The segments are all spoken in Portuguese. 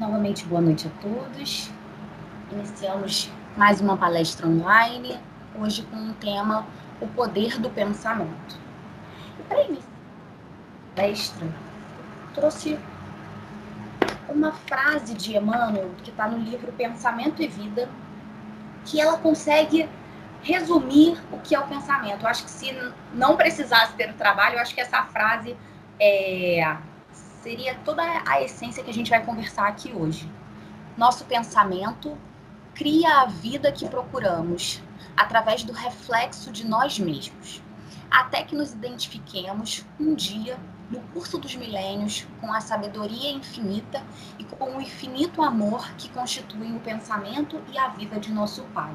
Novamente, boa noite a todos. Iniciamos mais uma palestra online, hoje com o tema O Poder do Pensamento. E para iniciar a palestra, trouxe uma frase de Emmanuel, que está no livro Pensamento e Vida, que ela consegue resumir o que é o pensamento. Eu acho que se não precisasse ter o trabalho, eu acho que essa frase é, seria toda a essência que a gente vai conversar aqui hoje. Nosso pensamento cria a vida que procuramos através do reflexo de nós mesmos, até que nos identifiquemos um dia no curso dos milênios com a sabedoria infinita e com o infinito amor que constitui o pensamento e a vida de nosso Pai.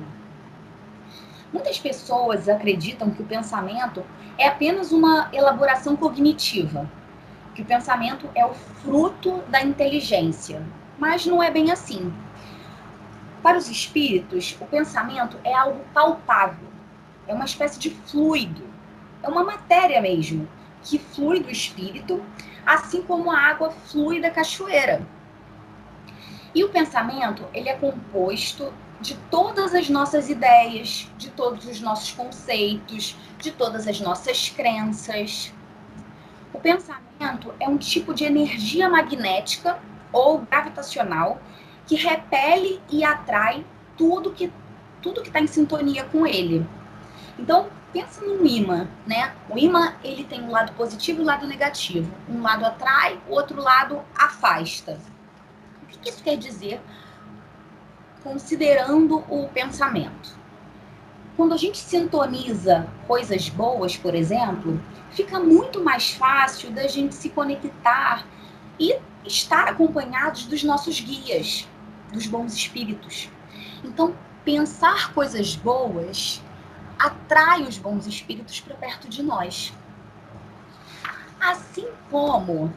Muitas pessoas acreditam que o pensamento é apenas uma elaboração cognitiva, que o pensamento é o fruto da inteligência, mas não é bem assim. Para os espíritos, o pensamento é algo palpável, é uma espécie de fluido, é uma matéria mesmo, que flui do espírito, assim como a água flui da cachoeira. E o pensamento, ele é composto de todas as nossas ideias, de todos os nossos conceitos, de todas as nossas crenças. Pensamento é um tipo de energia magnética ou gravitacional que repele e atrai tudo que tudo que está em sintonia com ele. Então, pensa num imã, né? O imã, ele tem um lado positivo e um lado negativo. Um lado atrai, o outro lado afasta. O que isso quer dizer considerando o pensamento. Quando a gente sintoniza coisas boas, por exemplo, fica muito mais fácil da gente se conectar e estar acompanhados dos nossos guias, dos bons espíritos. Então, pensar coisas boas atrai os bons espíritos para perto de nós. Assim como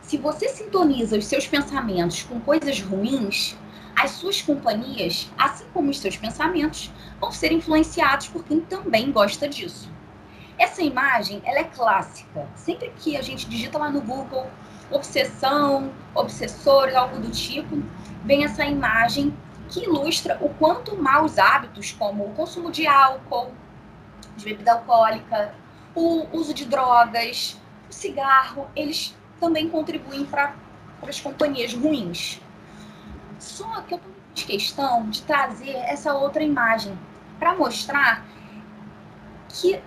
se você sintoniza os seus pensamentos com coisas ruins, as suas companhias, assim como os seus pensamentos, vão ser influenciados por quem também gosta disso. Essa imagem, ela é clássica. Sempre que a gente digita lá no Google obsessão, obsessores, algo do tipo, vem essa imagem que ilustra o quanto maus hábitos, como o consumo de álcool, de bebida alcoólica, o uso de drogas, o cigarro, eles também contribuem para as companhias ruins. Só que eu fiz questão de trazer essa outra imagem para mostrar que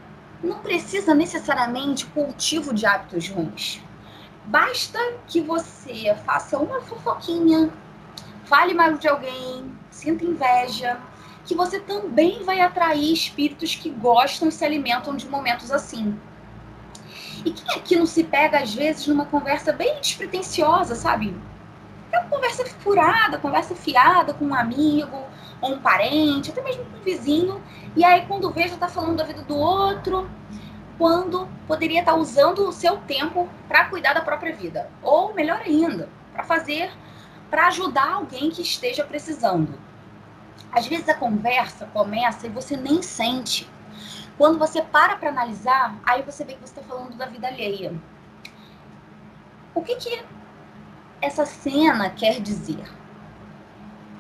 não precisa necessariamente cultivo de hábitos ruins. Basta que você faça uma fofoquinha, fale mal de alguém, sinta inveja, que você também vai atrair espíritos que gostam e se alimentam de momentos assim. E quem aqui não se pega, às vezes, numa conversa bem despretensiosa, sabe? É uma conversa furada, conversa fiada com um amigo, ou um parente, até mesmo com um vizinho. E aí, quando vê, já está falando da vida do outro, quando poderia estar tá usando o seu tempo para cuidar da própria vida. Ou, melhor ainda, para fazer, para ajudar alguém que esteja precisando. Às vezes a conversa começa e você nem sente. Quando você para para analisar, aí você vê que você está falando da vida alheia. O que, que essa cena quer dizer?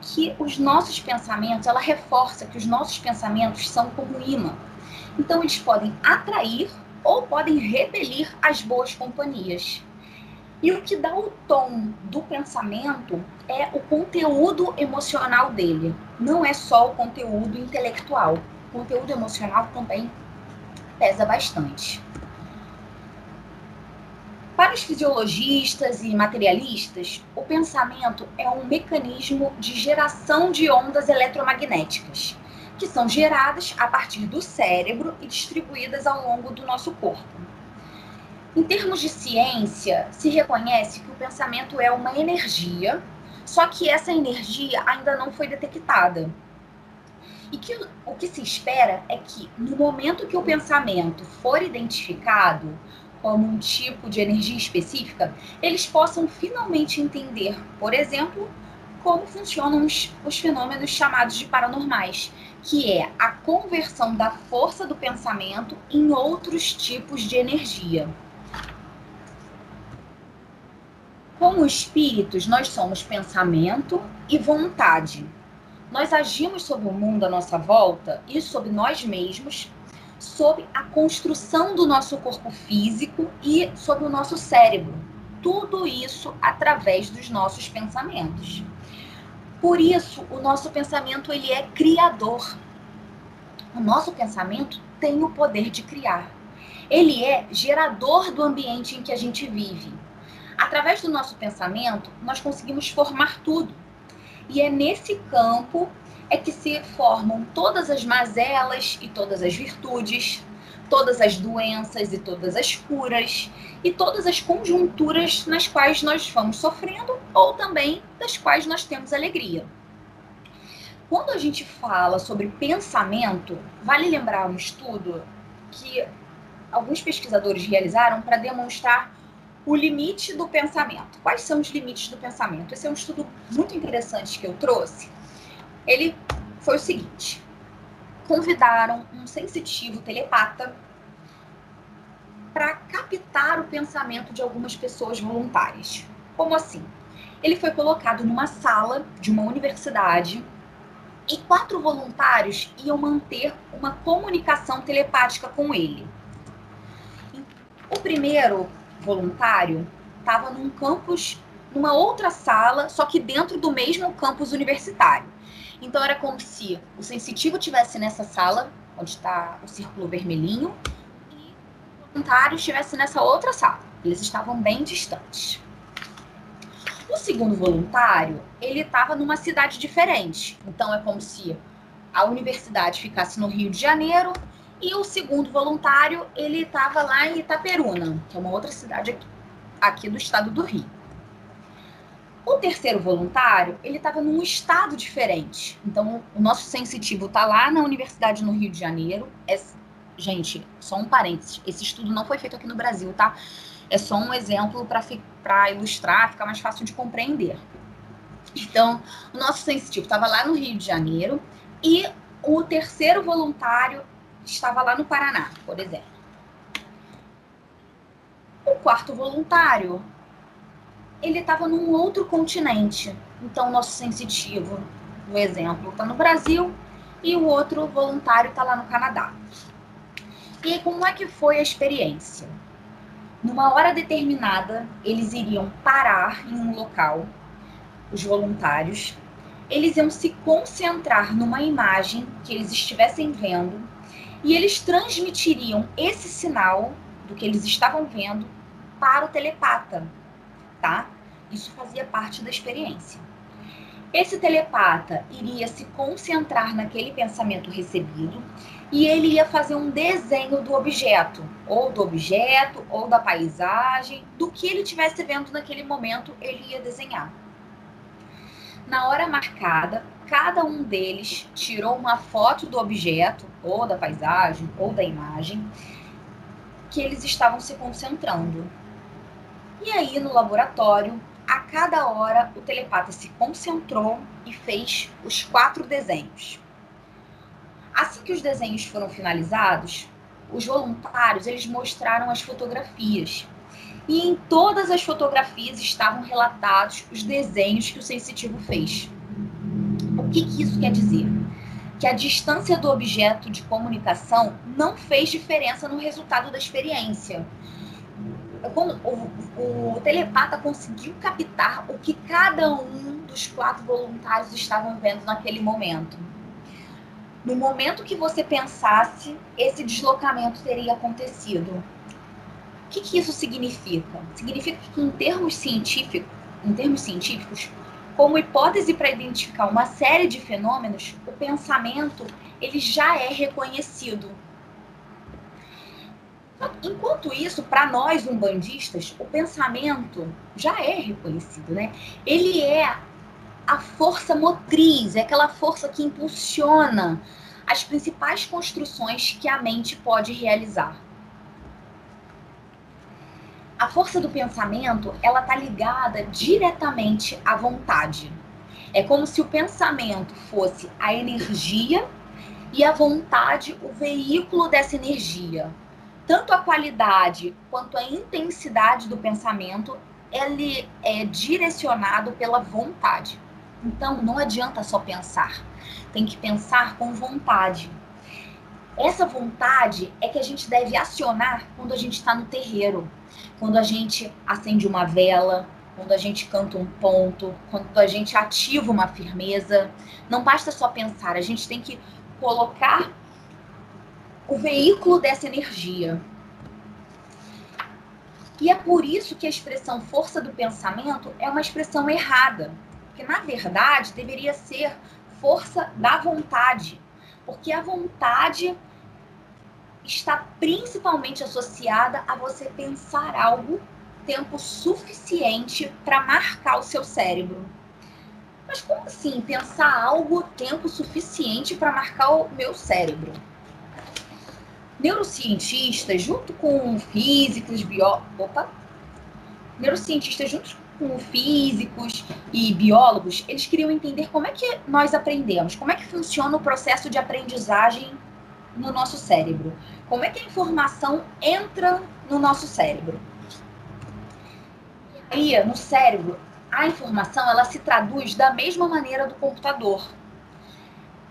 Que os nossos pensamentos, ela reforça que os nossos pensamentos são como imã. Então, eles podem atrair ou podem repelir as boas companhias. E o que dá o tom do pensamento é o conteúdo emocional dele, não é só o conteúdo intelectual. O conteúdo emocional também pesa bastante. Para os fisiologistas e materialistas, o pensamento é um mecanismo de geração de ondas eletromagnéticas, que são geradas a partir do cérebro e distribuídas ao longo do nosso corpo. Em termos de ciência, se reconhece que o pensamento é uma energia, só que essa energia ainda não foi detectada. E que o que se espera é que, no momento que o pensamento for identificado, como um tipo de energia específica, eles possam finalmente entender, por exemplo, como funcionam os, os fenômenos chamados de paranormais, que é a conversão da força do pensamento em outros tipos de energia. Como espíritos, nós somos pensamento e vontade. Nós agimos sobre o mundo à nossa volta e sobre nós mesmos, sobre a construção do nosso corpo físico e sobre o nosso cérebro. Tudo isso através dos nossos pensamentos. Por isso, o nosso pensamento ele é criador. O nosso pensamento tem o poder de criar. Ele é gerador do ambiente em que a gente vive. Através do nosso pensamento, nós conseguimos formar tudo. E é nesse campo é que se formam todas as mazelas e todas as virtudes, todas as doenças e todas as curas e todas as conjunturas nas quais nós vamos sofrendo ou também das quais nós temos alegria. Quando a gente fala sobre pensamento, vale lembrar um estudo que alguns pesquisadores realizaram para demonstrar o limite do pensamento. Quais são os limites do pensamento? Esse é um estudo muito interessante que eu trouxe. Ele foi o seguinte: convidaram um sensitivo telepata para captar o pensamento de algumas pessoas voluntárias. Como assim? Ele foi colocado numa sala de uma universidade e quatro voluntários iam manter uma comunicação telepática com ele. O primeiro voluntário estava num campus, numa outra sala, só que dentro do mesmo campus universitário. Então era como se o sensitivo tivesse nessa sala, onde está o círculo vermelhinho, e o voluntário estivesse nessa outra sala. Eles estavam bem distantes. O segundo voluntário, ele estava numa cidade diferente. Então é como se a universidade ficasse no Rio de Janeiro e o segundo voluntário, ele estava lá em Itaperuna, que é uma outra cidade aqui, aqui do estado do Rio. O terceiro voluntário, ele estava num estado diferente. Então, o nosso sensitivo está lá na Universidade no Rio de Janeiro. É, gente, só um parênteses. Esse estudo não foi feito aqui no Brasil, tá? É só um exemplo para ilustrar, ficar mais fácil de compreender. Então, o nosso sensitivo estava lá no Rio de Janeiro e o terceiro voluntário estava lá no Paraná, por exemplo. O quarto voluntário, ele estava num outro continente. Então, nosso sensitivo, no exemplo, está no Brasil e o outro voluntário está lá no Canadá. E como é que foi a experiência? Numa hora determinada, eles iriam parar em um local, os voluntários, eles iam se concentrar numa imagem que eles estivessem vendo e eles transmitiriam esse sinal do que eles estavam vendo para o telepata, tá? Isso fazia parte da experiência. Esse telepata iria se concentrar naquele pensamento recebido e ele ia fazer um desenho do objeto, ou do objeto, ou da paisagem, do que ele estivesse vendo naquele momento, ele ia desenhar. Na hora marcada, cada um deles tirou uma foto do objeto, ou da paisagem, ou da imagem, que eles estavam se concentrando. E aí, no laboratório, a cada hora, o telepata se concentrou e fez os quatro desenhos. Assim que os desenhos foram finalizados, os voluntários eles mostraram as fotografias. E em todas as fotografias estavam relatados os desenhos que o sensitivo fez. O que, que isso quer dizer? Que a distância do objeto de comunicação não fez diferença no resultado da experiência. O, o telepata conseguiu captar o que cada um dos quatro voluntários estavam vendo naquele momento. No momento que você pensasse, esse deslocamento teria acontecido. O que, que isso significa? Significa que, em termos científicos, em termos científicos, como hipótese para identificar uma série de fenômenos, o pensamento ele já é reconhecido. Enquanto isso, para nós umbandistas, o pensamento já é reconhecido, né? Ele é a força motriz, é aquela força que impulsiona as principais construções que a mente pode realizar. A força do pensamento, ela tá ligada diretamente à vontade. É como se o pensamento fosse a energia e a vontade o veículo dessa energia. Tanto a qualidade quanto a intensidade do pensamento ele é direcionado pela vontade. Então, não adianta só pensar. Tem que pensar com vontade. Essa vontade é que a gente deve acionar quando a gente está no terreiro, quando a gente acende uma vela, quando a gente canta um ponto, quando a gente ativa uma firmeza. Não basta só pensar, a gente tem que colocar o veículo dessa energia. E é por isso que a expressão força do pensamento é uma expressão errada. Porque, na verdade, deveria ser força da vontade. Porque a vontade está principalmente associada a você pensar algo tempo suficiente para marcar o seu cérebro. Mas como assim pensar algo tempo suficiente para marcar o meu cérebro? Neurocientistas, junto com físicos, bió... Opa! Neurocientistas, junto com físicos e biólogos, eles queriam entender como é que nós aprendemos, como é que funciona o processo de aprendizagem no nosso cérebro, como é que a informação entra no nosso cérebro. E aí, no cérebro, a informação ela se traduz da mesma maneira do computador.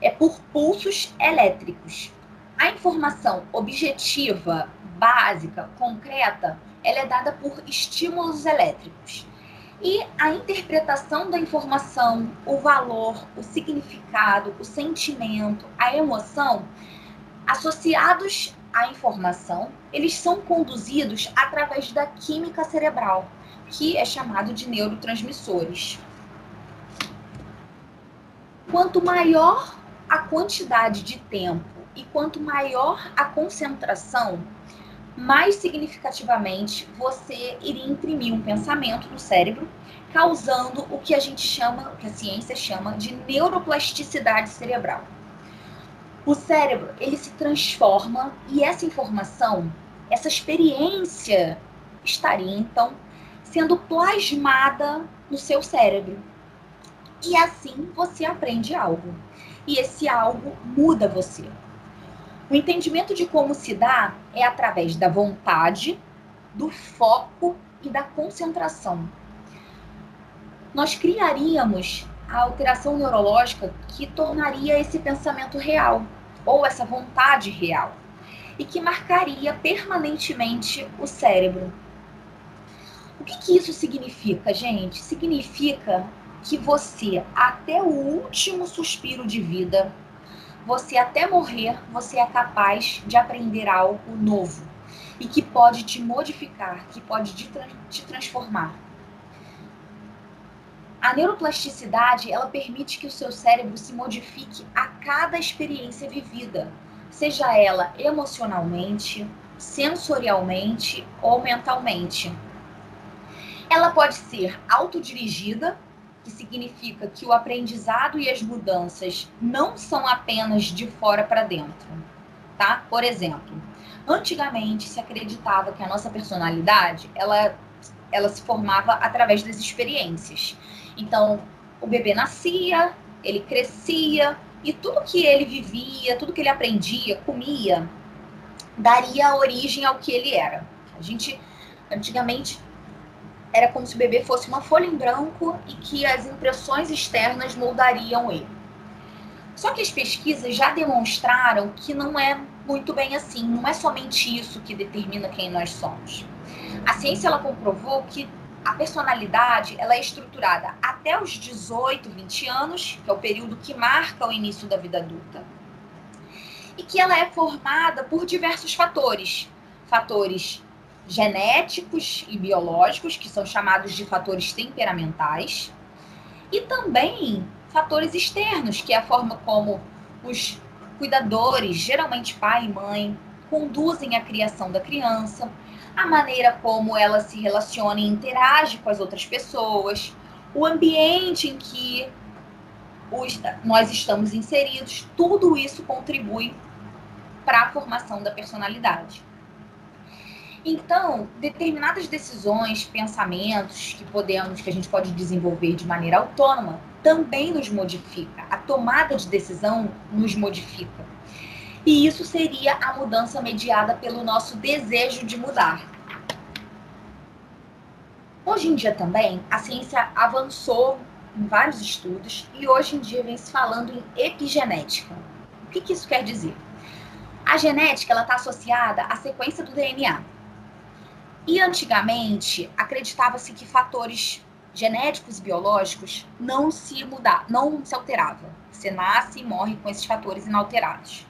É por pulsos elétricos. A informação objetiva, básica, concreta, ela é dada por estímulos elétricos. E a interpretação da informação, o valor, o significado, o sentimento, a emoção, associados à informação, eles são conduzidos através da química cerebral, que é chamado de neurotransmissores. Quanto maior a quantidade de tempo e quanto maior a concentração, mais significativamente você iria imprimir um pensamento no cérebro, causando o que a gente chama, o que a ciência chama de neuroplasticidade cerebral. O cérebro, ele se transforma e essa informação, essa experiência estaria então sendo plasmada no seu cérebro. E assim você aprende algo. E esse algo muda você. O entendimento de como se dá é através da vontade, do foco e da concentração. Nós criaríamos a alteração neurológica que tornaria esse pensamento real, ou essa vontade real, e que marcaria permanentemente o cérebro. O que, que isso significa, gente? Significa que você, até o último suspiro de vida, você até morrer, você é capaz de aprender algo novo e que pode te modificar, que pode te transformar. A neuroplasticidade, ela permite que o seu cérebro se modifique a cada experiência vivida, seja ela emocionalmente, sensorialmente ou mentalmente. Ela pode ser autodirigida, que significa que o aprendizado e as mudanças não são apenas de fora para dentro, tá? Por exemplo, antigamente se acreditava que a nossa personalidade, ela ela se formava através das experiências. Então, o bebê nascia, ele crescia e tudo que ele vivia, tudo que ele aprendia, comia, daria origem ao que ele era. A gente antigamente era como se o bebê fosse uma folha em branco e que as impressões externas moldariam ele. Só que as pesquisas já demonstraram que não é muito bem assim, não é somente isso que determina quem nós somos. A ciência ela comprovou que a personalidade ela é estruturada até os 18, 20 anos, que é o período que marca o início da vida adulta. E que ela é formada por diversos fatores. Fatores genéticos e biológicos, que são chamados de fatores temperamentais, e também fatores externos, que é a forma como os cuidadores, geralmente pai e mãe, conduzem a criação da criança, a maneira como ela se relaciona e interage com as outras pessoas, o ambiente em que os, nós estamos inseridos, tudo isso contribui para a formação da personalidade. Então, determinadas decisões, pensamentos que podemos, que a gente pode desenvolver de maneira autônoma, também nos modifica. A tomada de decisão nos modifica. E isso seria a mudança mediada pelo nosso desejo de mudar. Hoje em dia também, a ciência avançou em vários estudos e hoje em dia vem se falando em epigenética. O que, que isso quer dizer? A genética está associada à sequência do DNA. E antigamente acreditava-se que fatores genéticos e biológicos não se mudar, não se alteravam. Você nasce e morre com esses fatores inalterados.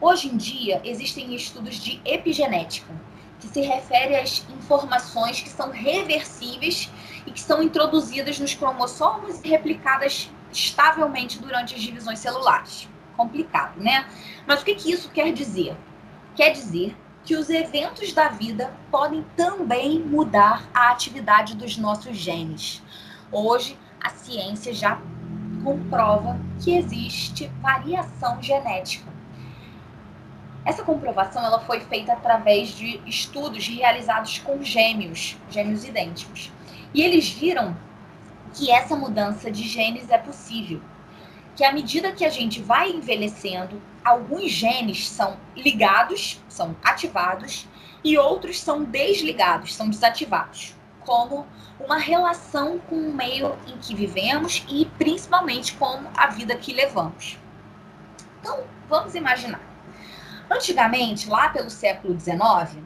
Hoje em dia existem estudos de epigenética, que se refere às informações que são reversíveis e que são introduzidas nos cromossomos e replicadas estavelmente durante as divisões celulares. Complicado, né? Mas o que, que isso quer dizer? Quer dizer que os eventos da vida podem também mudar a atividade dos nossos genes. Hoje, a ciência já comprova que existe variação genética essa comprovação ela foi feita através de estudos realizados com gêmeos, gêmeos idênticos. E eles viram que essa mudança de genes é possível. Que à medida que a gente vai envelhecendo, alguns genes são ligados, são ativados, e outros são desligados, são desativados, como uma relação com o meio em que vivemos e principalmente com a vida que levamos. Então, vamos imaginar Antigamente, lá pelo século XIX,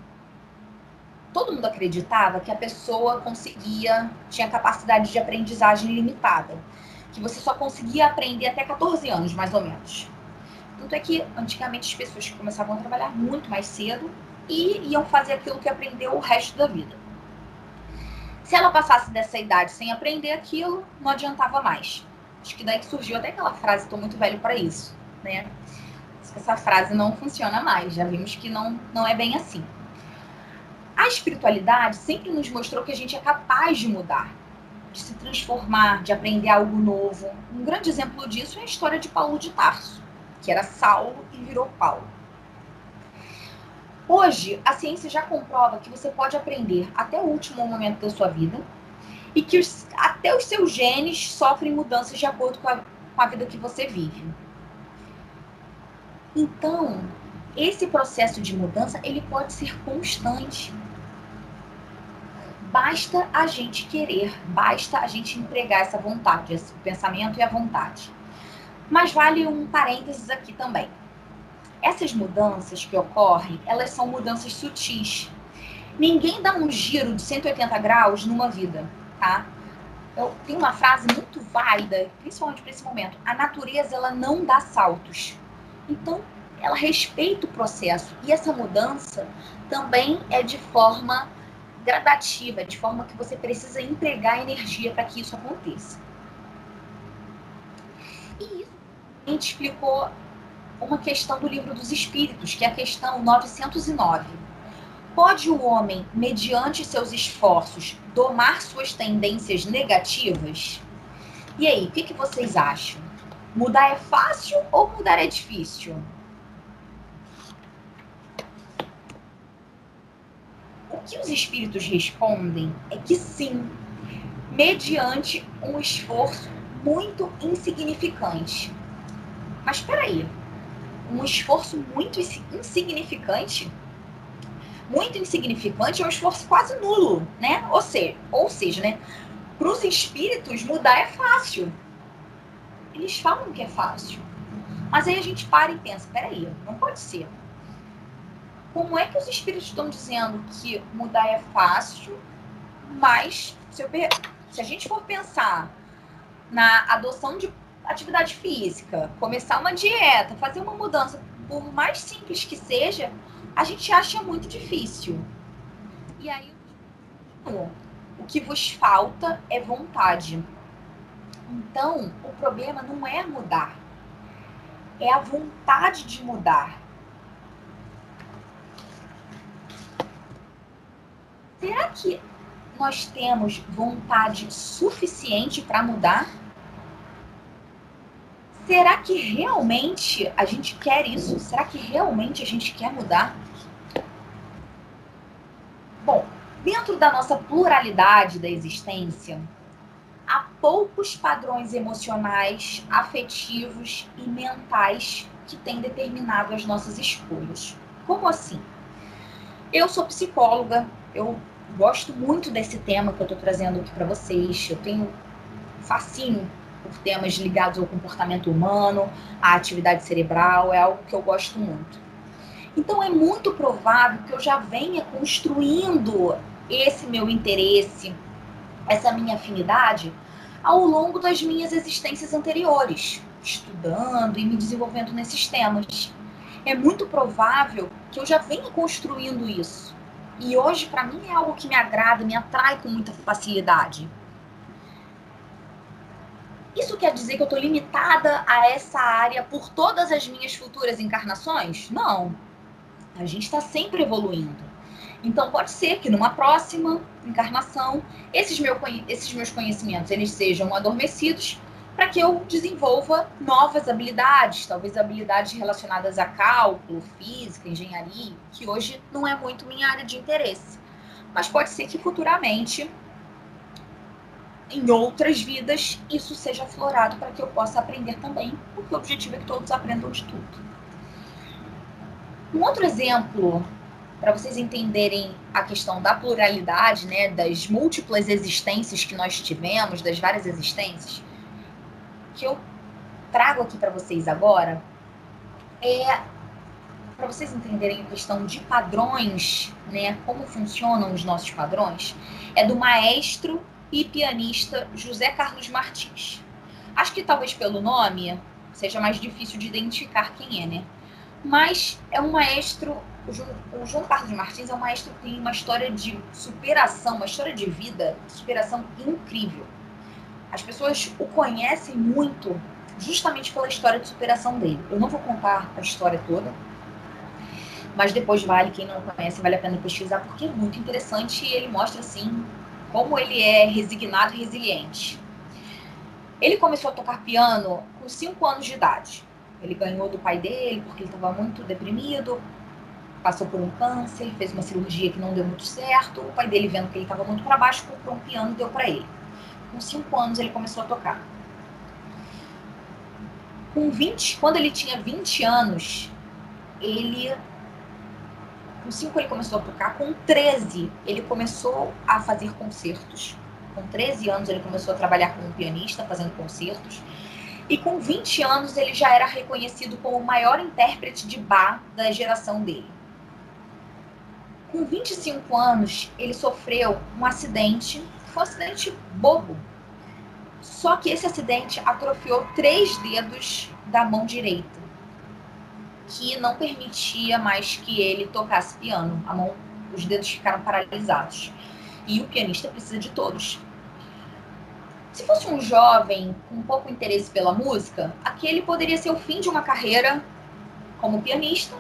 todo mundo acreditava que a pessoa conseguia, tinha capacidade de aprendizagem limitada, que você só conseguia aprender até 14 anos, mais ou menos. Tanto é que antigamente as pessoas começavam a trabalhar muito mais cedo e iam fazer aquilo que aprendeu o resto da vida. Se ela passasse dessa idade sem aprender aquilo, não adiantava mais. Acho que daí que surgiu até aquela frase, estou muito velho para isso, né? essa frase não funciona mais. Já vimos que não, não é bem assim. A espiritualidade sempre nos mostrou que a gente é capaz de mudar, de se transformar, de aprender algo novo. Um grande exemplo disso é a história de Paulo de Tarso, que era Saulo e virou Paulo. Hoje, a ciência já comprova que você pode aprender até o último momento da sua vida e que os, até os seus genes sofrem mudanças de acordo com a, com a vida que você vive. Então, esse processo de mudança, ele pode ser constante. Basta a gente querer, basta a gente empregar essa vontade, esse pensamento e a vontade. Mas vale um parênteses aqui também. Essas mudanças que ocorrem, elas são mudanças sutis. Ninguém dá um giro de 180 graus numa vida, tá? Eu tenho uma frase muito válida, principalmente para esse momento. A natureza, ela não dá saltos. Então, ela respeita o processo. E essa mudança também é de forma gradativa, de forma que você precisa empregar energia para que isso aconteça. E isso a gente explicou uma questão do livro dos Espíritos, que é a questão 909. Pode o homem, mediante seus esforços, domar suas tendências negativas? E aí, o que, que vocês acham? Mudar é fácil ou mudar é difícil? O que os espíritos respondem é que sim, mediante um esforço muito insignificante. Mas espera aí, um esforço muito insignificante? Muito insignificante é um esforço quase nulo, né? Ou seja, ou seja, né? Para os espíritos mudar é fácil eles falam que é fácil. Mas aí a gente para e pensa, peraí, não pode ser. Como é que os espíritos estão dizendo que mudar é fácil, mas se, eu, se a gente for pensar na adoção de atividade física, começar uma dieta, fazer uma mudança, por mais simples que seja, a gente acha muito difícil. E aí, o que vos falta é vontade. Então, o problema não é mudar, é a vontade de mudar. Será que nós temos vontade suficiente para mudar? Será que realmente a gente quer isso? Será que realmente a gente quer mudar? Bom, dentro da nossa pluralidade da existência, há poucos padrões emocionais, afetivos e mentais que têm determinado as nossas escolhas. Como assim? Eu sou psicóloga, eu gosto muito desse tema que eu estou trazendo aqui para vocês. Eu tenho fascínio por temas ligados ao comportamento humano, à atividade cerebral, é algo que eu gosto muito. Então é muito provável que eu já venha construindo esse meu interesse, essa minha afinidade ao longo das minhas existências anteriores, estudando e me desenvolvendo nesses temas. É muito provável que eu já venha construindo isso. E hoje, para mim, é algo que me agrada, me atrai com muita facilidade. Isso quer dizer que eu estou limitada a essa área por todas as minhas futuras encarnações? Não. A gente está sempre evoluindo. Então pode ser que numa próxima encarnação esses, meu, esses meus conhecimentos eles sejam adormecidos para que eu desenvolva novas habilidades, talvez habilidades relacionadas a cálculo, física, engenharia, que hoje não é muito minha área de interesse. Mas pode ser que futuramente, em outras vidas, isso seja aflorado para que eu possa aprender também, porque o objetivo é que todos aprendam de tudo. Um outro exemplo para vocês entenderem a questão da pluralidade, né, das múltiplas existências que nós tivemos, das várias existências, que eu trago aqui para vocês agora é para vocês entenderem a questão de padrões, né, como funcionam os nossos padrões, é do maestro e pianista José Carlos Martins. Acho que talvez pelo nome seja mais difícil de identificar quem é, né? Mas é um maestro o João, o João Carlos Martins é um maestro que tem uma história de superação, uma história de vida, superação incrível. As pessoas o conhecem muito justamente pela história de superação dele. Eu não vou contar a história toda, mas depois vale, quem não conhece, vale a pena pesquisar, porque é muito interessante e ele mostra, assim, como ele é resignado e resiliente. Ele começou a tocar piano com 5 anos de idade. Ele ganhou do pai dele porque ele estava muito deprimido, passou por um câncer, fez uma cirurgia que não deu muito certo. O pai dele, vendo que ele estava muito para baixo, comprou um piano e deu para ele. Com cinco anos, ele começou a tocar. Com 20, quando ele tinha 20 anos, ele. Com 5 ele começou a tocar, com 13 ele começou a fazer concertos. Com 13 anos ele começou a trabalhar como pianista, fazendo concertos. E com 20 anos ele já era reconhecido como o maior intérprete de bar da geração dele. Com 25 anos, ele sofreu um acidente, foi um acidente bobo. Só que esse acidente atrofiou três dedos da mão direita, que não permitia mais que ele tocasse piano. A mão, os dedos ficaram paralisados. E o pianista precisa de todos. Se fosse um jovem com pouco interesse pela música, aquele poderia ser o fim de uma carreira como pianista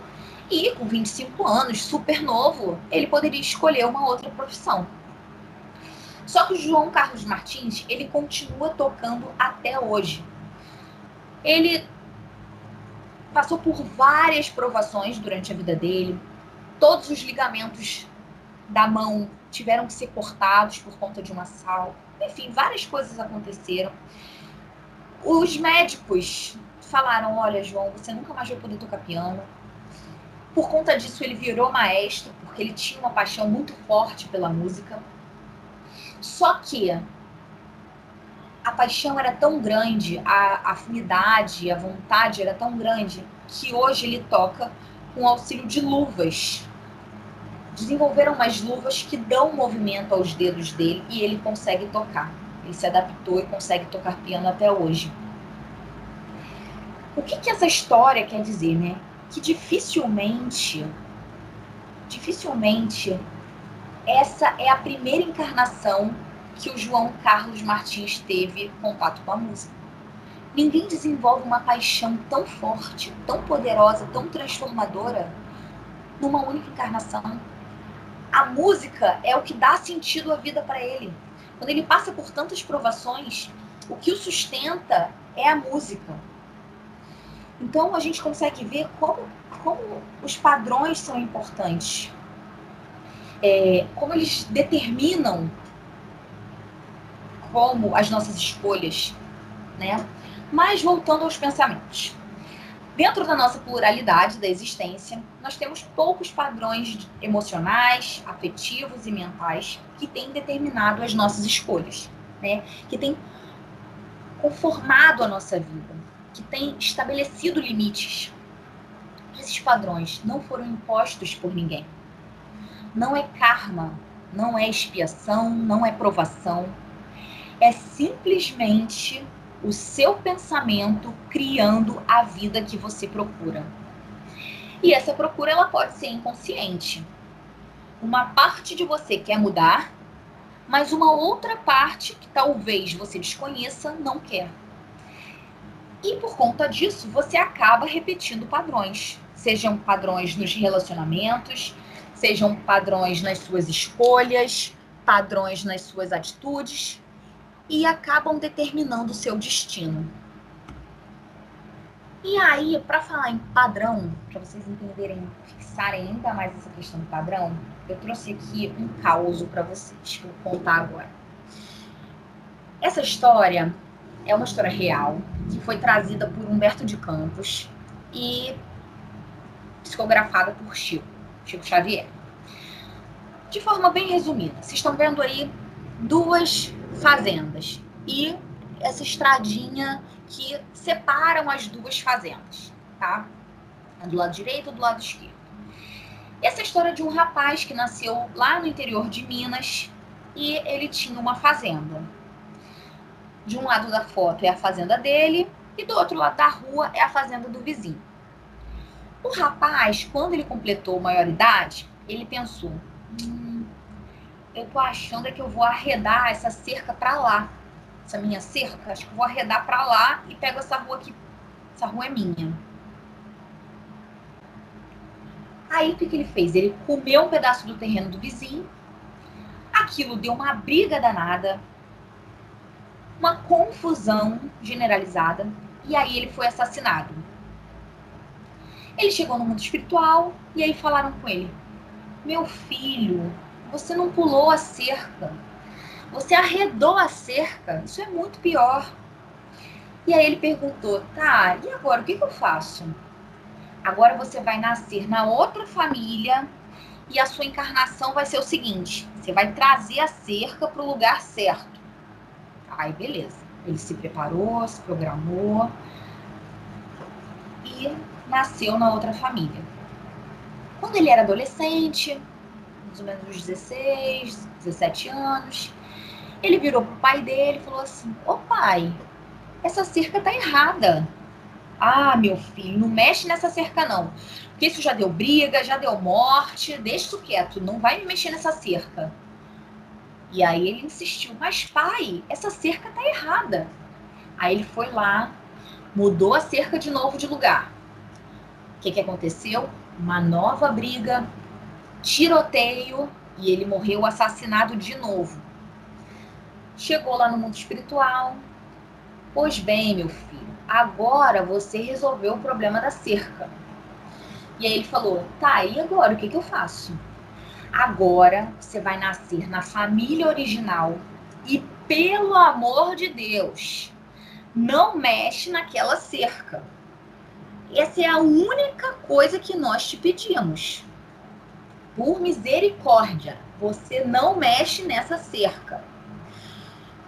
e com 25 anos, super novo, ele poderia escolher uma outra profissão. Só que o João Carlos Martins, ele continua tocando até hoje. Ele passou por várias provações durante a vida dele. Todos os ligamentos da mão tiveram que ser cortados por conta de um assalto. Enfim, várias coisas aconteceram. Os médicos falaram: Olha, João, você nunca mais vai poder tocar piano por conta disso, ele virou maestro, porque ele tinha uma paixão muito forte pela música. Só que a paixão era tão grande, a afinidade, a vontade era tão grande, que hoje ele toca com auxílio de luvas. Desenvolveram umas luvas que dão movimento aos dedos dele e ele consegue tocar. Ele se adaptou e consegue tocar piano até hoje. O que, que essa história quer dizer, né? que dificilmente, dificilmente, essa é a primeira encarnação que o João Carlos Martins teve contato com a música. Ninguém desenvolve uma paixão tão forte, tão poderosa, tão transformadora numa única encarnação. A música é o que dá sentido à vida para ele. Quando ele passa por tantas provações, o que o sustenta é a música. Então a gente consegue ver como, como os padrões são importantes, é, como eles determinam como as nossas escolhas, né? Mas voltando aos pensamentos. Dentro da nossa pluralidade da existência, nós temos poucos padrões emocionais, afetivos e mentais que têm determinado as nossas escolhas, né? Que têm conformado a nossa vida, que têm estabelecido limites. Esses padrões não foram impostos por ninguém. Não é karma, não é expiação, não é provação. É simplesmente o seu pensamento criando a vida que você procura. E essa procura ela pode ser inconsciente. Uma parte de você quer mudar, mas uma outra parte que talvez você desconheça não quer. E por conta disso, você acaba repetindo padrões, sejam padrões nos relacionamentos, sejam padrões nas suas escolhas, padrões nas suas atitudes, e acabam determinando o seu destino. E aí, para falar em padrão, para vocês entenderem, fixarem ainda mais essa questão do padrão, eu trouxe aqui um caos para vocês, vou contar agora. Essa história é uma história real, que foi trazida por Humberto de Campos e psicografada por Chico, Chico Xavier. De forma bem resumida, vocês estão vendo aí duas fazendas e essa estradinha que separam as duas fazendas, tá? Do lado direito e do lado esquerdo. Essa é história de um rapaz que nasceu lá no interior de Minas e ele tinha uma fazenda. De um lado da foto é a fazenda dele e do outro lado da rua é a fazenda do vizinho. O rapaz, quando ele completou maioridade, ele pensou: hum, eu tô achando é que eu vou arredar essa cerca para lá. Essa minha cerca, acho que vou arredar para lá e pego essa rua aqui. Essa rua é minha. Aí o que, que ele fez? Ele comeu um pedaço do terreno do vizinho. Aquilo deu uma briga danada, uma confusão generalizada, e aí ele foi assassinado. Ele chegou no mundo espiritual e aí falaram com ele: Meu filho, você não pulou a cerca. Você arredou a cerca. Isso é muito pior. E aí ele perguntou: tá, e agora o que, que eu faço? Agora você vai nascer na outra família e a sua encarnação vai ser o seguinte: você vai trazer a cerca para o lugar certo. Aí, beleza. Ele se preparou, se programou e nasceu na outra família. Quando ele era adolescente, mais ou menos uns 16, 17 anos. Ele virou pro pai dele e falou assim: Ô pai, essa cerca tá errada. Ah, meu filho, não mexe nessa cerca não. Porque isso já deu briga, já deu morte, deixa isso quieto, não vai me mexer nessa cerca. E aí ele insistiu: Mas pai, essa cerca tá errada. Aí ele foi lá, mudou a cerca de novo de lugar. O que, que aconteceu? Uma nova briga, tiroteio e ele morreu assassinado de novo. Chegou lá no mundo espiritual. Pois bem, meu filho, agora você resolveu o problema da cerca. E aí ele falou: tá, e agora o que, que eu faço? Agora você vai nascer na família original e, pelo amor de Deus, não mexe naquela cerca. Essa é a única coisa que nós te pedimos por misericórdia, você não mexe nessa cerca.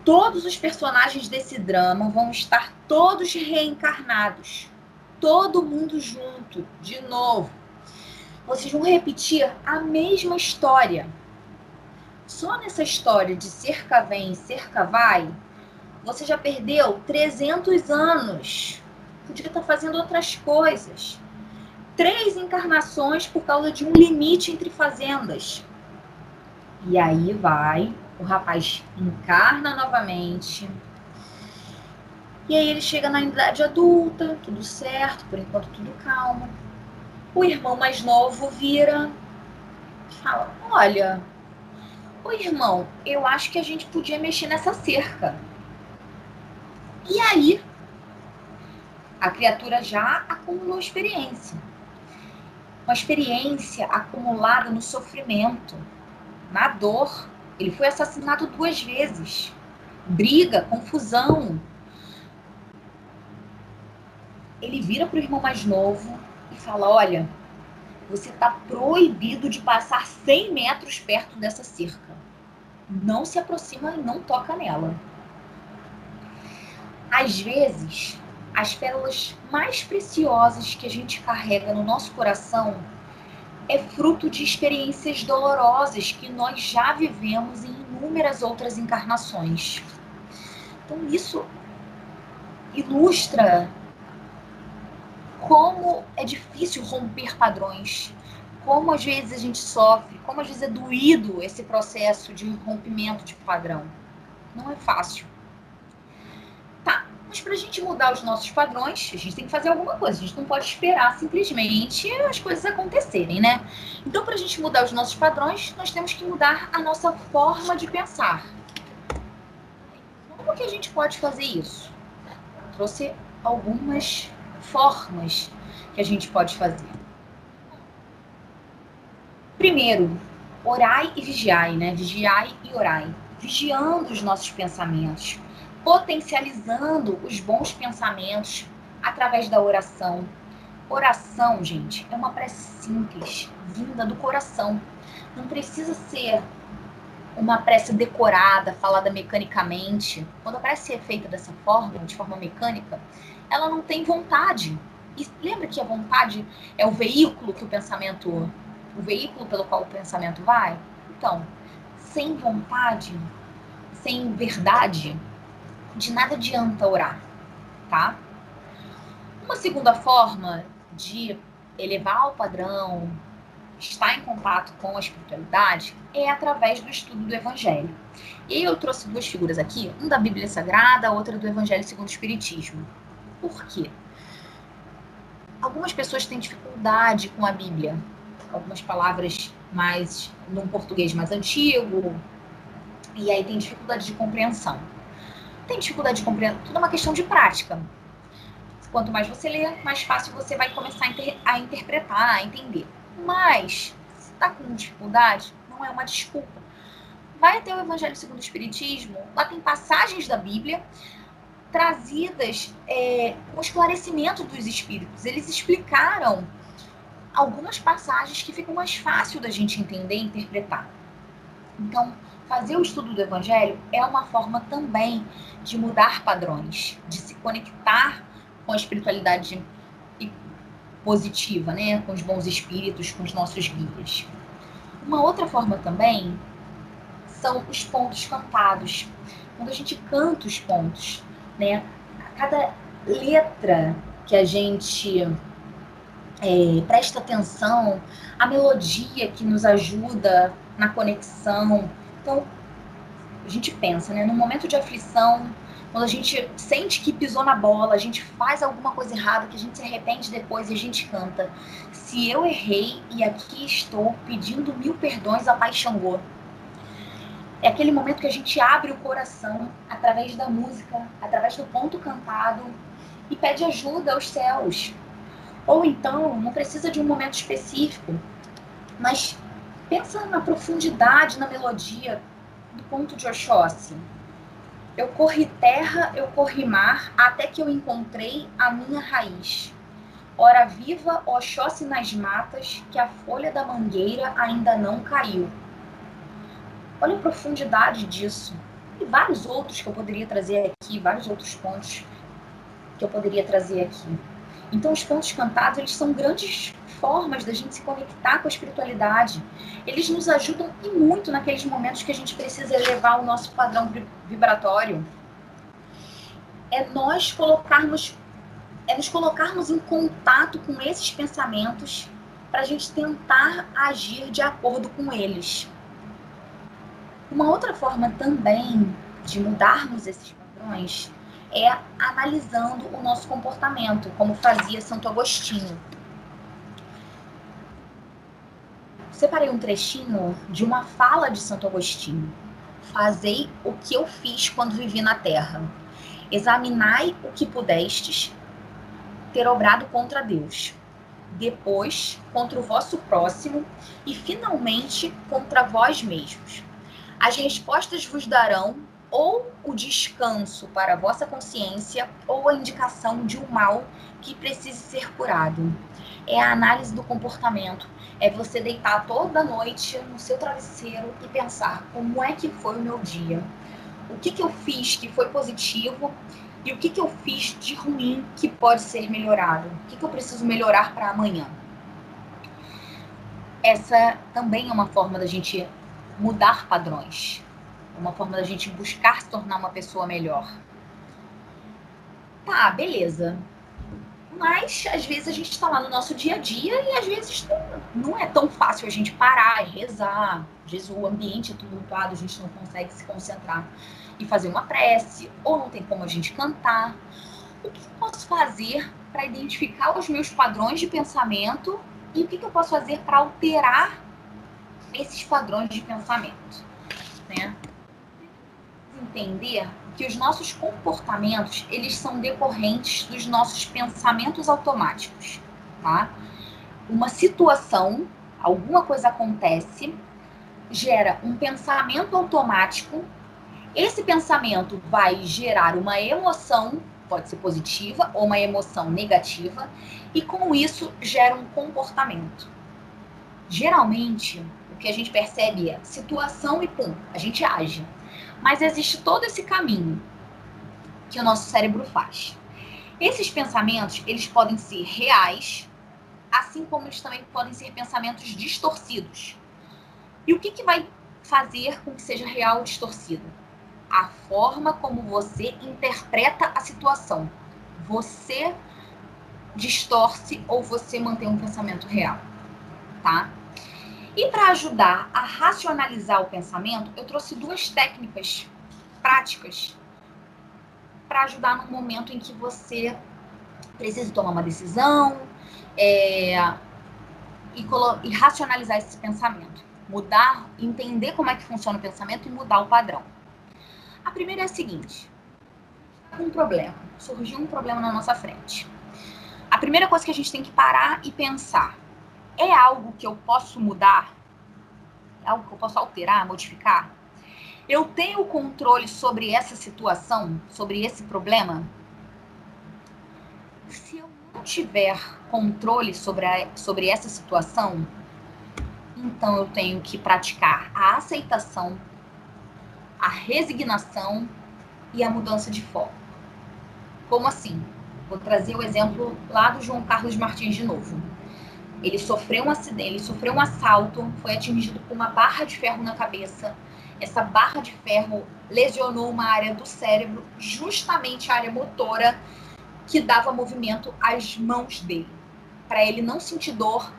Todos os personagens desse drama vão estar todos reencarnados. Todo mundo junto, de novo. Vocês vão repetir a mesma história. Só nessa história de cerca vem, cerca vai, você já perdeu 300 anos. Podia estar fazendo outras coisas três encarnações por causa de um limite entre fazendas. E aí vai, o rapaz encarna novamente. E aí ele chega na idade adulta, tudo certo, por enquanto tudo calmo. O irmão mais novo vira e fala: Olha, o irmão, eu acho que a gente podia mexer nessa cerca. E aí, a criatura já acumulou experiência uma experiência acumulada no sofrimento, na dor. Ele foi assassinado duas vezes. Briga, confusão. ele vira para o irmão mais novo e fala: Olha, você está proibido de passar 100 metros perto dessa cerca. Não se aproxima e não toca nela. Às vezes, as pérolas mais preciosas que a gente carrega no nosso coração é fruto de experiências dolorosas que nós já vivemos em inúmeras outras encarnações. Então, isso ilustra como é difícil romper padrões, como às vezes a gente sofre, como às vezes é doído esse processo de rompimento de padrão. Não é fácil. Mas para a gente mudar os nossos padrões, a gente tem que fazer alguma coisa. A gente não pode esperar simplesmente as coisas acontecerem, né? Então, para a gente mudar os nossos padrões, nós temos que mudar a nossa forma de pensar. Como que a gente pode fazer isso? Eu trouxe algumas formas que a gente pode fazer. Primeiro, orai e vigiai, né? Vigiai e orai. Vigiando os nossos pensamentos, potencializando os bons pensamentos através da oração. Oração, gente, é uma prece simples, vinda do coração. Não precisa ser uma prece decorada, falada mecanicamente. Quando a prece é feita dessa forma, de forma mecânica, ela não tem vontade. E lembra que a vontade é o veículo que o pensamento, o veículo pelo qual o pensamento vai? Então, sem vontade, sem verdade, de nada adianta orar, tá? Uma segunda forma de elevar o padrão, estar em contato com a espiritualidade, é através do estudo do Evangelho. E eu trouxe duas figuras aqui, um da Bíblia Sagrada, outra do Evangelho segundo o Espiritismo. Por quê? Algumas pessoas têm dificuldade com a Bíblia. Algumas palavras mais num português mais antigo. E aí tem dificuldade de compreensão. Tem dificuldade de compreensão, tudo é uma questão de prática. Quanto mais você lê, mais fácil você vai começar a, inter a interpretar, a entender. Mas, se está com dificuldade, não é uma desculpa. Vai até o Evangelho segundo o Espiritismo, lá tem passagens da Bíblia trazidas é, com esclarecimento dos espíritos. Eles explicaram algumas passagens que ficam mais fácil da gente entender e interpretar. Então, fazer o estudo do Evangelho é uma forma também de mudar padrões, de se conectar com a espiritualidade positiva, né? com os bons espíritos, com os nossos guias. Uma outra forma também são os pontos cantados. Quando a gente canta os pontos, né? Cada letra que a gente é, presta atenção, a melodia que nos ajuda na conexão. Então, a gente pensa, né? No momento de aflição, quando a gente sente que pisou na bola, a gente faz alguma coisa errada, que a gente se arrepende depois e a gente canta. Se eu errei e aqui estou pedindo mil perdões a Pai Xangô. É aquele momento que a gente abre o coração através da música, através do ponto cantado e pede ajuda aos céus. Ou então, não precisa de um momento específico, mas pensa na profundidade, na melodia do ponto de Oxóssi. Eu corri terra, eu corri mar, até que eu encontrei a minha raiz. Ora viva, Oxóssi nas matas, que a folha da mangueira ainda não caiu. Olha a profundidade disso. E vários outros que eu poderia trazer aqui, vários outros pontos que eu poderia trazer aqui. Então, os pontos cantados, eles são grandes formas da gente se conectar com a espiritualidade. Eles nos ajudam e muito naqueles momentos que a gente precisa elevar o nosso padrão vibratório. É nós colocarmos, é nos colocarmos em contato com esses pensamentos para a gente tentar agir de acordo com eles. Uma outra forma também de mudarmos esses padrões é analisando o nosso comportamento, como fazia Santo Agostinho. Separei um trechinho de uma fala de Santo Agostinho. Fazei o que eu fiz quando vivi na terra. Examinai o que pudestes ter obrado contra Deus. Depois, contra o vosso próximo e, finalmente, contra vós mesmos as respostas vos darão ou o descanso para a vossa consciência ou a indicação de um mal que precise ser curado. É a análise do comportamento. É você deitar toda noite no seu travesseiro e pensar como é que foi o meu dia. O que, que eu fiz que foi positivo e o que, que eu fiz de ruim que pode ser melhorado. O que, que eu preciso melhorar para amanhã. Essa também é uma forma da gente mudar padrões. Uma forma da gente buscar se tornar uma pessoa melhor. Tá, beleza. Mas às vezes a gente está lá no nosso dia a dia e às vezes não é tão fácil a gente parar e rezar. Às vezes o ambiente é tumultuado, a gente não consegue se concentrar e fazer uma prece, ou não tem como a gente cantar. O que eu posso fazer para identificar os meus padrões de pensamento e o que eu posso fazer para alterar esses padrões de pensamento? Né? Entender que os nossos comportamentos eles são decorrentes dos nossos pensamentos automáticos, tá? Uma situação, alguma coisa acontece, gera um pensamento automático. Esse pensamento vai gerar uma emoção, pode ser positiva ou uma emoção negativa, e com isso gera um comportamento. Geralmente, o que a gente percebe é situação e pum, a gente age. Mas existe todo esse caminho que o nosso cérebro faz. Esses pensamentos, eles podem ser reais, assim como eles também podem ser pensamentos distorcidos. E o que, que vai fazer com que seja real ou distorcido? A forma como você interpreta a situação. Você distorce ou você mantém um pensamento real, tá? E para ajudar a racionalizar o pensamento, eu trouxe duas técnicas práticas para ajudar no momento em que você precisa tomar uma decisão é, e, e racionalizar esse pensamento. Mudar, entender como é que funciona o pensamento e mudar o padrão. A primeira é a seguinte: um problema, surgiu um problema na nossa frente. A primeira coisa que a gente tem que parar e pensar é algo que eu posso mudar? É algo que eu posso alterar, modificar? Eu tenho controle sobre essa situação, sobre esse problema? Se eu não tiver controle sobre, a, sobre essa situação, então eu tenho que praticar a aceitação, a resignação e a mudança de foco. Como assim? Vou trazer o exemplo lá do João Carlos Martins de novo. Ele sofreu um acidente, ele sofreu um assalto, foi atingido com uma barra de ferro na cabeça. Essa barra de ferro lesionou uma área do cérebro, justamente a área motora que dava movimento às mãos dele. Para ele não sentir dor,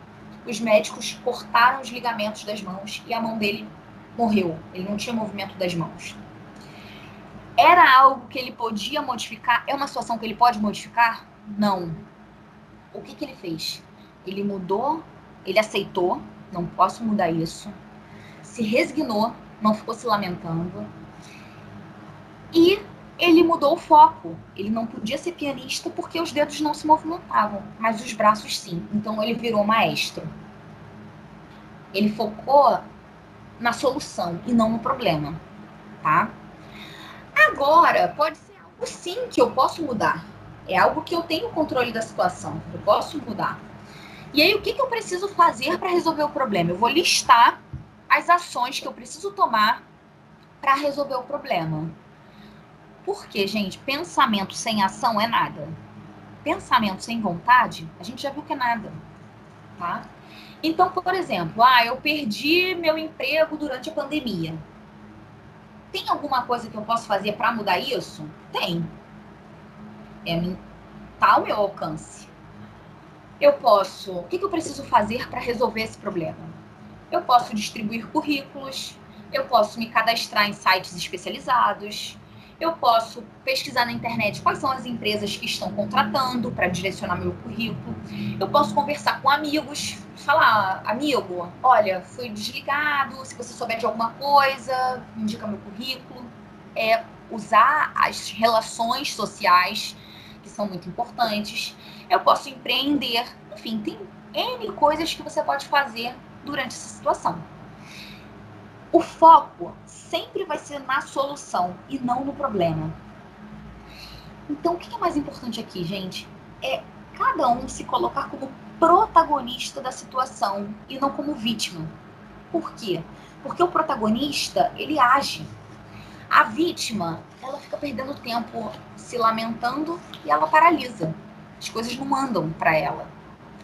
os médicos cortaram os ligamentos das mãos e a mão dele morreu. Ele não tinha movimento das mãos. Era algo que ele podia modificar? É uma situação que ele pode modificar? Não. O que, que ele fez? Ele mudou, ele aceitou, não posso mudar isso. Se resignou, não ficou se lamentando. E ele mudou o foco. Ele não podia ser pianista porque os dedos não se movimentavam, mas os braços sim. Então ele virou maestro. Ele focou na solução e não no problema, tá? Agora, pode ser algo sim que eu posso mudar. É algo que eu tenho controle da situação. Eu posso mudar. E aí, o que, que eu preciso fazer para resolver o problema? Eu vou listar as ações que eu preciso tomar para resolver o problema. Porque, gente, pensamento sem ação é nada. Pensamento sem vontade, a gente já viu que é nada, tá? Então, por exemplo, ah, eu perdi meu emprego durante a pandemia. Tem alguma coisa que eu posso fazer para mudar isso? Tem. É, tá ao meu alcance eu posso, o que, que eu preciso fazer para resolver esse problema? Eu posso distribuir currículos, eu posso me cadastrar em sites especializados, eu posso pesquisar na internet quais são as empresas que estão contratando para direcionar meu currículo. Eu posso conversar com amigos, falar, amigo, olha, fui desligado, se você souber de alguma coisa, indica meu currículo. É usar as relações sociais que são muito importantes. Eu posso empreender, enfim, tem N coisas que você pode fazer durante essa situação. O foco sempre vai ser na solução e não no problema. Então, o que é mais importante aqui, gente? É cada um se colocar como protagonista da situação e não como vítima. Por quê? Porque o protagonista, ele age. A vítima, ela fica perdendo tempo se lamentando e ela paralisa. As coisas não andam para ela,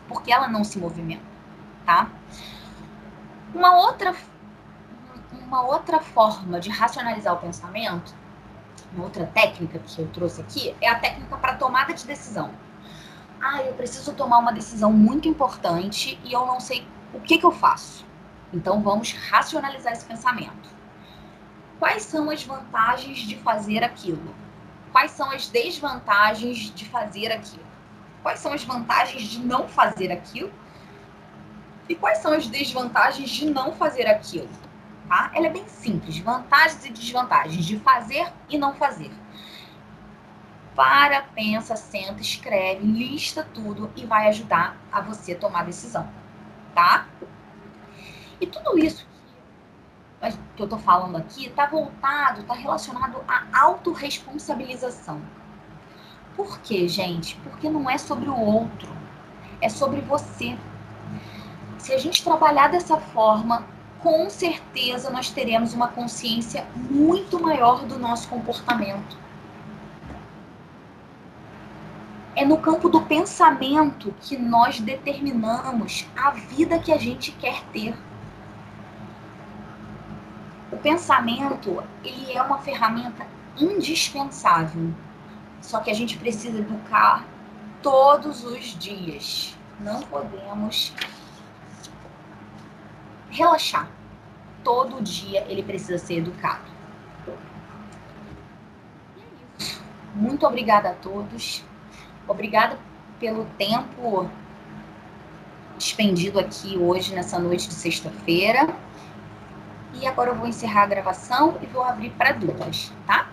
porque ela não se movimenta, tá? Uma outra uma outra forma de racionalizar o pensamento, uma outra técnica que eu trouxe aqui, é a técnica para tomada de decisão. Ah, eu preciso tomar uma decisão muito importante e eu não sei o que, que eu faço. Então vamos racionalizar esse pensamento. Quais são as vantagens de fazer aquilo? Quais são as desvantagens de fazer aquilo? Quais são as vantagens de não fazer aquilo? E quais são as desvantagens de não fazer aquilo? tá? Ela é bem simples, vantagens e desvantagens de fazer e não fazer. Para, pensa, senta, escreve, lista tudo e vai ajudar a você tomar decisão, tá? E tudo isso que eu tô falando aqui tá voltado, tá relacionado à autorresponsabilização. Por quê, gente? Porque não é sobre o outro, é sobre você. Se a gente trabalhar dessa forma, com certeza nós teremos uma consciência muito maior do nosso comportamento. É no campo do pensamento que nós determinamos a vida que a gente quer ter. O pensamento, ele é uma ferramenta indispensável. Só que a gente precisa educar todos os dias. Não podemos relaxar. Todo dia ele precisa ser educado. Muito obrigada a todos. Obrigada pelo tempo expendido aqui hoje, nessa noite de sexta-feira. E agora eu vou encerrar a gravação e vou abrir para dúvidas, tá?